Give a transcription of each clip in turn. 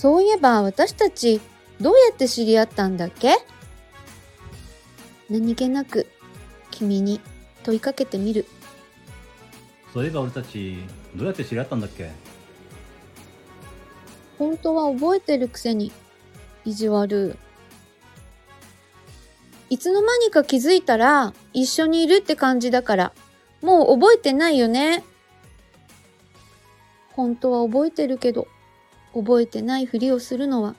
そういえば私たちどうやって知り合ったんだっけ？何気なく君に問いかけてみる。そういえば俺たち、どうやって知り合ったんだっけ？本当は覚えてるくせに意地悪。いつの間にか気づいたら一緒にいるって感じだから、もう覚えてないよね。本当は覚えてるけど、覚えてないふりをするのは、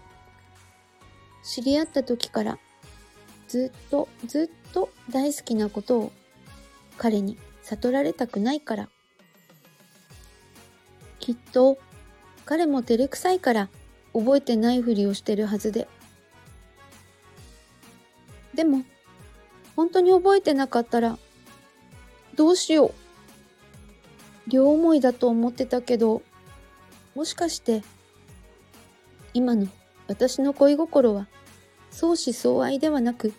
知り合った時からずっとずっと大好きなことを彼に悟られたくないから。きっと彼も照れくさいから覚えてないふりをしてるはずで。でも、本当に覚えてなかったら、どうしよう。両思いだと思ってたけど、もしかして、今の私の恋心は相思相愛ではなく、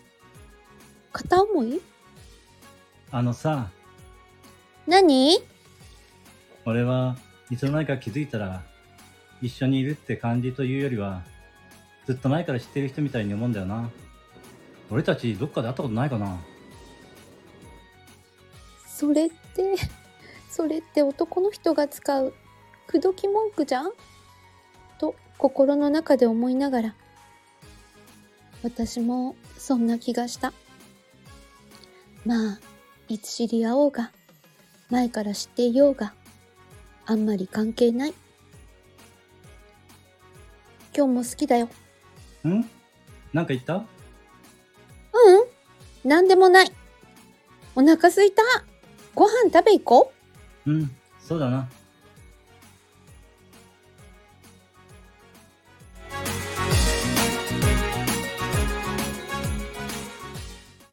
片思い？あのさ、何？俺はいつの間にか気づいたら、一緒にいるって感じというよりは、ずっと前から知ってる人みたいに思うんだよな。俺たちどっかで会ったことないかな。それって、それって男の人が使う口説き文句じゃん？と心の中で思いながら、私もそんな気がした。まあ、いつ知り合おうが、前から知っていようが、あんまり関係ない。今日も好きだよ。ん？なんか言った？うんなんでもない。お腹すいた。ご飯食べ行こう。うん、そうだな。